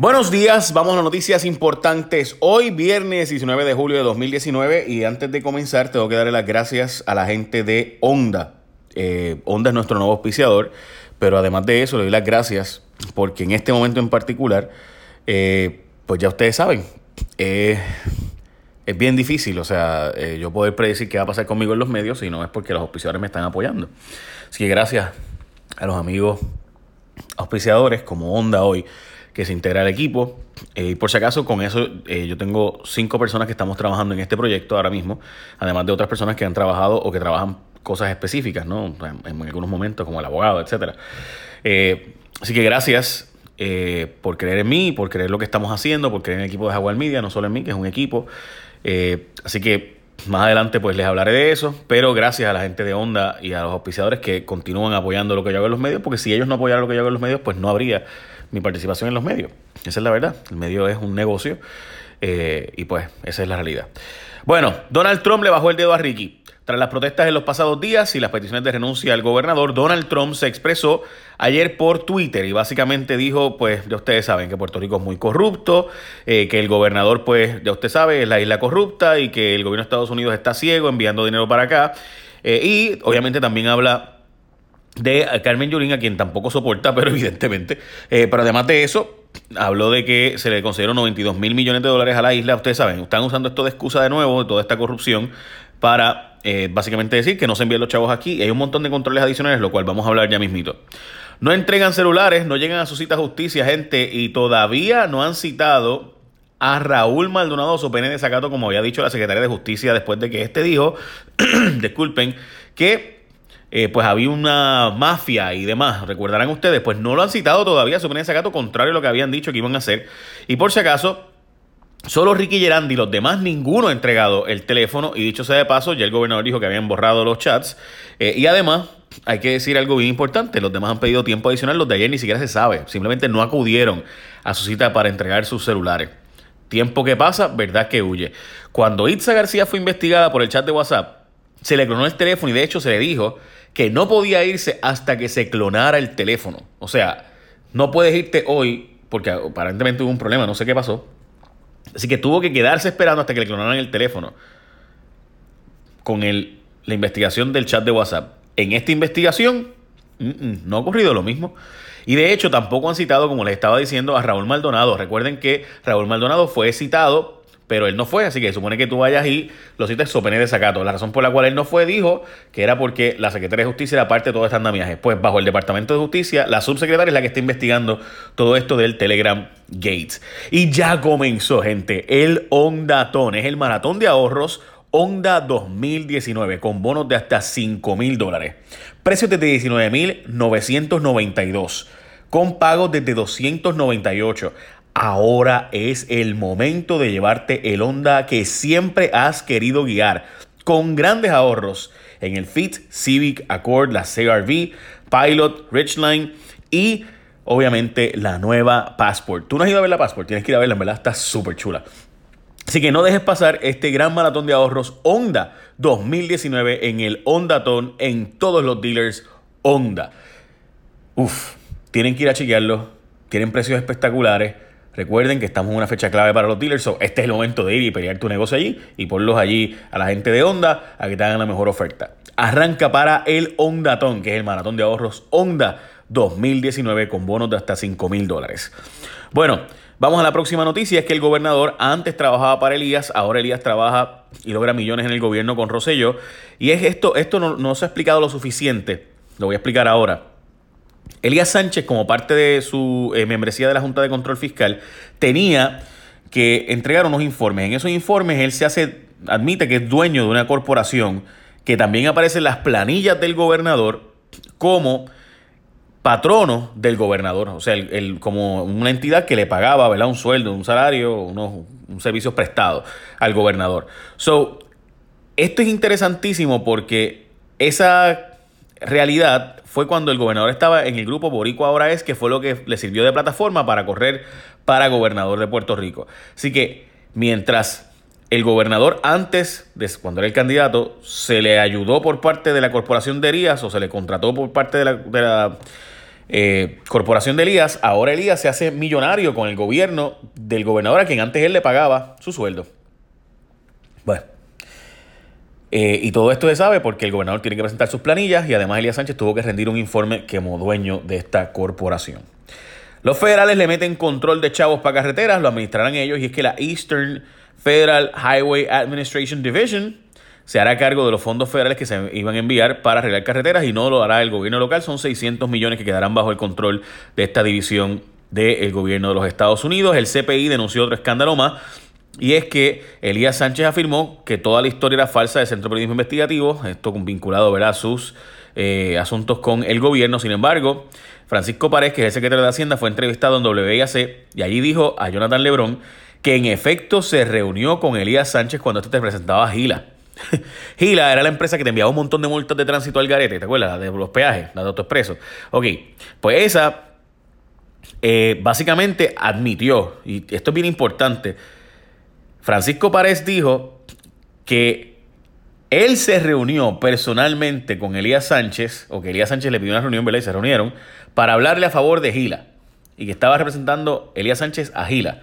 Buenos días, vamos a noticias importantes. Hoy viernes 19 de julio de 2019 y antes de comenzar tengo que darle las gracias a la gente de Honda. Eh, Honda es nuestro nuevo auspiciador, pero además de eso le doy las gracias porque en este momento en particular, eh, pues ya ustedes saben, eh, es bien difícil, o sea, yo poder predecir qué va a pasar conmigo en los medios si no es porque los auspiciadores me están apoyando. Así que gracias a los amigos auspiciadores como Honda hoy que se integra al equipo. Eh, y por si acaso, con eso eh, yo tengo cinco personas que estamos trabajando en este proyecto ahora mismo, además de otras personas que han trabajado o que trabajan cosas específicas, ¿no? En, algunos momentos, como el abogado, etcétera. Eh, así que gracias por creer en mí, por creer lo que estamos haciendo, por creer en el equipo de Jaguar Media, no solo en mí, que es un equipo. así que más adelante pues les hablaré de eso, pero gracias a la gente de Honda y a los auspiciadores que continúan apoyando lo que yo hago en los medios, porque si ellos no apoyaran lo que yo hago en los medios, pues no habría mi participación en los medios. Esa es la verdad. El medio es un negocio eh, y pues esa es la realidad. Bueno, Donald Trump le bajó el dedo a Ricky. Tras las protestas en los pasados días y las peticiones de renuncia al gobernador, Donald Trump se expresó ayer por Twitter y básicamente dijo, pues ya ustedes saben que Puerto Rico es muy corrupto, eh, que el gobernador, pues ya usted sabe, es la isla corrupta y que el gobierno de Estados Unidos está ciego enviando dinero para acá. Eh, y obviamente también habla de Carmen Yulín, a quien tampoco soporta, pero evidentemente. Eh, pero además de eso, habló de que se le concedieron 92 mil millones de dólares a la isla. Ustedes saben, están usando esto de excusa de nuevo, de toda esta corrupción, para eh, básicamente decir que no se envíen los chavos aquí. Hay un montón de controles adicionales, lo cual vamos a hablar ya mismito. No entregan celulares, no llegan a su cita justicia, gente, y todavía no han citado a Raúl Maldonado su pene de sacato, como había dicho la secretaria de Justicia después de que este dijo, disculpen, que eh, pues había una mafia y demás, recordarán ustedes, pues no lo han citado todavía, su ese gato, contrario a lo que habían dicho que iban a hacer. Y por si acaso, solo Ricky Gerandi y los demás, ninguno ha entregado el teléfono. Y dicho sea de paso, ya el gobernador dijo que habían borrado los chats. Eh, y además, hay que decir algo bien importante, los demás han pedido tiempo adicional, los de ayer ni siquiera se sabe, simplemente no acudieron a su cita para entregar sus celulares. Tiempo que pasa, verdad que huye. Cuando Itza García fue investigada por el chat de WhatsApp, se le clonó el teléfono y de hecho se le dijo que no podía irse hasta que se clonara el teléfono. O sea, no puedes irte hoy porque aparentemente hubo un problema, no sé qué pasó. Así que tuvo que quedarse esperando hasta que le clonaran el teléfono con el, la investigación del chat de WhatsApp. En esta investigación no ha ocurrido lo mismo. Y de hecho tampoco han citado, como les estaba diciendo, a Raúl Maldonado. Recuerden que Raúl Maldonado fue citado pero él no fue, así que supone que tú vayas y lo cites sopene de sacato. La razón por la cual él no fue dijo que era porque la Secretaría de Justicia era parte de todo este andamiaje. Pues bajo el Departamento de Justicia, la subsecretaria es la que está investigando todo esto del Telegram Gates. Y ya comenzó, gente, el Ondatón, es el maratón de ahorros Honda 2019 con bonos de hasta 5 mil dólares. Precios desde 19.992 con pagos desde 298. Ahora es el momento de llevarte el Honda que siempre has querido guiar, con grandes ahorros en el Fit, Civic, Accord, la CRV, Pilot, Ridgeline y obviamente la nueva Passport. Tú no has ido a ver la Passport, tienes que ir a verla, en verdad está súper chula. Así que no dejes pasar este gran maratón de ahorros Honda 2019 en el Hondatón en todos los dealers Honda. Uf, tienen que ir a chequearlo, tienen precios espectaculares. Recuerden que estamos en una fecha clave para los dealers, este es el momento de ir y pelear tu negocio allí y ponlos allí a la gente de Honda a que te hagan la mejor oferta. Arranca para el Hondatón, que es el maratón de ahorros Honda 2019 con bonos de hasta 5 mil dólares. Bueno, vamos a la próxima noticia, es que el gobernador antes trabajaba para Elías, ahora Elías trabaja y logra millones en el gobierno con Rosselló. Y es esto, esto no, no se ha explicado lo suficiente, lo voy a explicar ahora. Elías Sánchez, como parte de su eh, membresía de la Junta de Control Fiscal, tenía que entregar unos informes. En esos informes él se hace, admite que es dueño de una corporación que también aparece en las planillas del gobernador como patrono del gobernador, o sea, como una entidad que le pagaba ¿verdad? un sueldo, un salario, unos, servicios prestados al gobernador. So, esto es interesantísimo porque esa realidad fue cuando el gobernador estaba en el grupo Boricua Ahora Es, que fue lo que le sirvió de plataforma para correr para gobernador de Puerto Rico. Así que mientras el gobernador antes, de cuando era el candidato, se le ayudó por parte de la corporación de Erías o se le contrató por parte de la, eh, corporación de Elías, ahora Elías se hace millonario con el gobierno del gobernador a quien antes él le pagaba su sueldo. Bueno. Eh, y todo esto se sabe porque el gobernador tiene que presentar sus planillas y además Elías Sánchez tuvo que rendir un informe como dueño de esta corporación. Los federales le meten control de chavos para carreteras, lo administrarán ellos y es que la Eastern Federal Highway Administration Division se hará cargo de los fondos federales que se iban a enviar para arreglar carreteras y no lo hará el gobierno local. Son 600 millones que quedarán bajo el control de esta división del gobierno de los Estados Unidos. El CPI denunció otro escándalo más y es que Elías Sánchez afirmó que toda la historia era falsa del Centro de Periodismo Investigativo, esto vinculado a sus eh, asuntos con el gobierno. Sin embargo, Francisco Párez, que es el secretario de Hacienda, fue entrevistado en WIAC y allí dijo a Jonathan Lebrón que en efecto se reunió con Elías Sánchez cuando este te presentaba Gila. Gila era la empresa que te enviaba un montón de multas de tránsito al garete, ¿te acuerdas? De los peajes, la de autoexpreso. Ok, pues esa eh, básicamente admitió, y esto es bien importante, Francisco Párez dijo que él se reunió personalmente con Elías Sánchez, o que Elías Sánchez le pidió una reunión, ¿verdad? Y se reunieron para hablarle a favor de Gila. Y que estaba representando Elías Sánchez a Gila.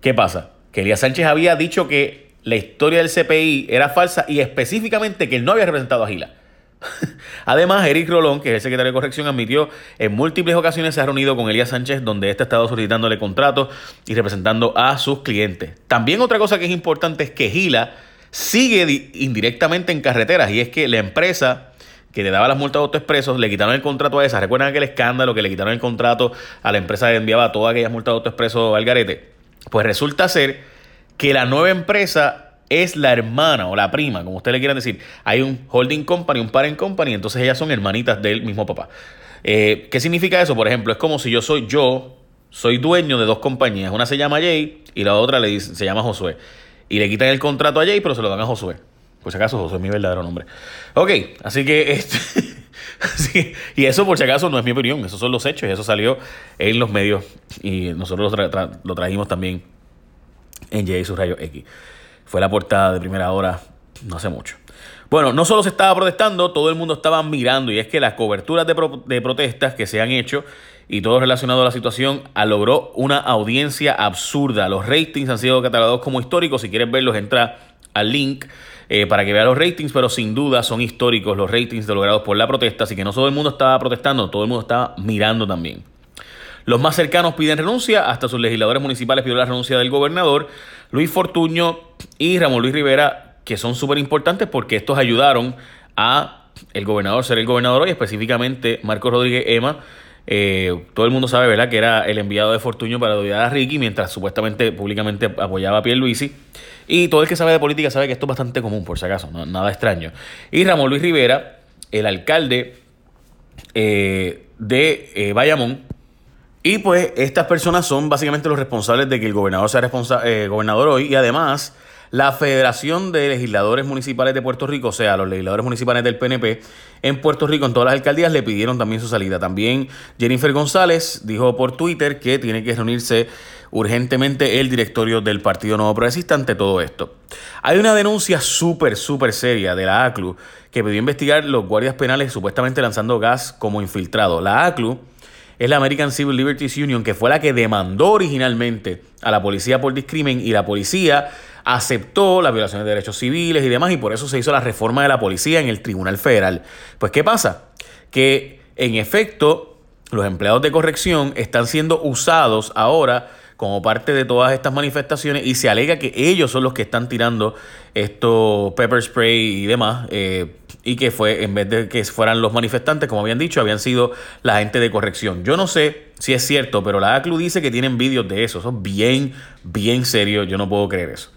¿Qué pasa? Que Elías Sánchez había dicho que la historia del CPI era falsa y específicamente que él no había representado a Gila. Además, Eric Rolón, que es el secretario de corrección, admitió en múltiples ocasiones se ha reunido con Elías Sánchez, donde éste ha estado solicitándole contratos y representando a sus clientes. También otra cosa que es importante es que Gila sigue indirectamente en carreteras y es que la empresa que le daba las multas de autoexpresos, le quitaron el contrato a esa. ¿Recuerdan aquel escándalo que le quitaron el contrato a la empresa que enviaba todas aquellas multas de autoexpresos al garete? Pues resulta ser que la nueva empresa es la hermana o la prima, como ustedes le quieran decir. Hay un holding company, un parent company, entonces ellas son hermanitas del mismo papá. Eh, ¿Qué significa eso? Por ejemplo, es como si yo soy yo, soy dueño de dos compañías. Una se llama Jay y la otra le dice, se llama Josué. Y le quitan el contrato a Jay, pero se lo dan a Josué. Por si acaso, Josué es mi verdadero nombre. Ok, así que este, y eso por si acaso no es mi opinión, esos son los hechos y eso salió en los medios y nosotros lo, trajimos también en Jay sus rayos X. Fue la portada de primera hora no hace mucho. Bueno, no solo se estaba protestando, todo el mundo estaba mirando y es que las coberturas de, de protestas que se han hecho y todo relacionado a la situación logró una audiencia absurda. Los ratings han sido catalogados como históricos. Si quieres verlos, entra al link eh, para que veas los ratings, pero sin duda son históricos los ratings logrados por la protesta. Así que no todo el mundo estaba protestando, todo el mundo estaba mirando también. Los más cercanos piden renuncia, hasta sus legisladores municipales pidieron la renuncia del gobernador. Luis Fortuño y Ramón Luis Rivera, que son súper importantes porque estos ayudaron a el gobernador ser el gobernador hoy, específicamente Marco Rodríguez Ema. Eh, todo el mundo sabe, ¿verdad?, que era el enviado de Fortuño para ayudar a Ricky, mientras supuestamente públicamente apoyaba a Pierluisi. Y todo el que sabe de política sabe que esto es bastante común, por si acaso, nada extraño. Y Ramón Luis Rivera, el alcalde eh, de eh, Bayamón, y pues estas personas son básicamente los responsables de que el gobernador sea eh, gobernador hoy y además la Federación de Legisladores Municipales de Puerto Rico, o sea, los legisladores municipales del PNP en Puerto Rico, en todas las alcaldías, le pidieron también su salida. También Jennifer González dijo por Twitter que tiene que reunirse urgentemente el directorio del Partido Nuevo Progresista ante todo esto. Hay una denuncia súper, súper seria de la ACLU que pidió investigar los guardias penales supuestamente lanzando gas como infiltrado. La ACLU es la American Civil Liberties Union, que fue la que demandó originalmente a la policía por discrimen y la policía aceptó las violaciones de derechos civiles y demás y por eso se hizo la reforma de la policía en el Tribunal Federal. Pues ¿qué pasa? Que en efecto los empleados de corrección están siendo usados ahora como parte de todas estas manifestaciones y se alega que ellos son los que están tirando esto pepper spray y demás eh, y que fue en vez de que fueran los manifestantes como habían dicho habían sido la gente de corrección. Yo no sé si es cierto pero la ACLU dice que tienen vídeos de eso. Eso es bien bien serio. Yo no puedo creer eso.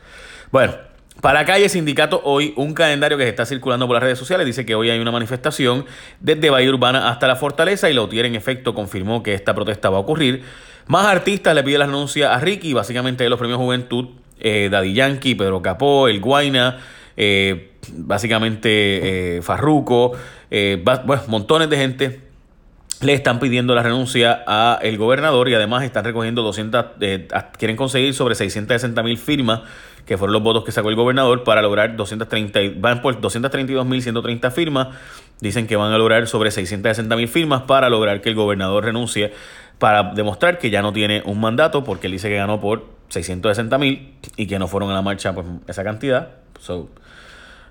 Bueno para calle sindicato hoy un calendario que se está circulando por las redes sociales. Dice que hoy hay una manifestación desde Bahía Urbana hasta la Fortaleza y Lautier en efecto confirmó que esta protesta va a ocurrir. Más artistas le piden la renuncia a Ricky, básicamente de los premios Juventud, eh, Daddy Yankee, Pedro Capó, El Guaina, eh, básicamente eh, Farruco, bueno, montones de gente le están pidiendo la renuncia a el gobernador y además están recogiendo 200, eh, quieren conseguir sobre 660 mil firmas, que fueron los votos que sacó el gobernador, para lograr 230, van por 232.130 firmas, dicen que van a lograr sobre 660 mil firmas para lograr que el gobernador renuncie, para demostrar que ya no tiene un mandato, porque él dice que ganó por 660 mil y que no fueron a la marcha por esa cantidad. So,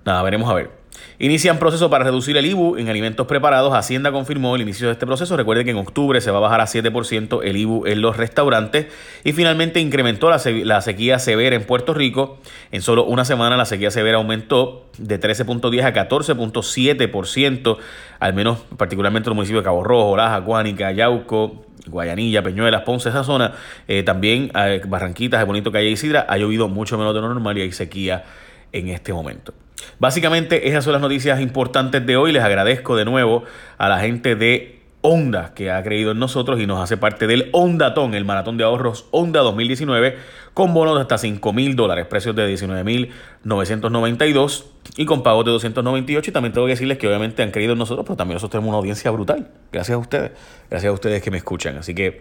nada, veremos a ver. Inician proceso para reducir el IBU en alimentos preparados. Hacienda confirmó el inicio de este proceso. Recuerde que en octubre se va a bajar a 7% el IBU en los restaurantes. Y finalmente incrementó la, sequía severa en Puerto Rico. En solo una semana la sequía severa aumentó de 13.10 a 14.7%, al menos particularmente en los municipios de Cabo Rojo, Laja, Guánica, Yauco, Guayanilla, Peñuelas, Ponce, esa zona. Eh, también eh, Barranquitas, Bonito Calle Isidra, ha llovido mucho menos de lo normal y hay sequía en este momento. Básicamente esas son las noticias importantes de hoy. Les agradezco de nuevo a la gente de Honda que ha creído en nosotros y nos hace parte del Hondatón, el maratón de ahorros Honda 2019 con bonos de hasta 5 mil dólares, precios de 19 mil 992 y con pagos de 298 y también tengo que decirles que obviamente han creído en nosotros, pero también nosotros tenemos una audiencia brutal. Gracias a ustedes, gracias a ustedes que me escuchan. Así que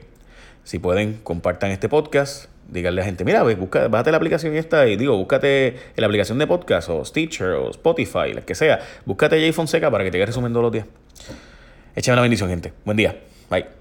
si pueden, compartan este podcast, díganle a la gente, mira, busca, bájate la aplicación esta y digo, búscate la aplicación de podcast o Stitcher o Spotify, la que sea. Búscate Jay Fonseca para que te quede resumiendo los días. Échame la bendición, gente. Buen día. Bye.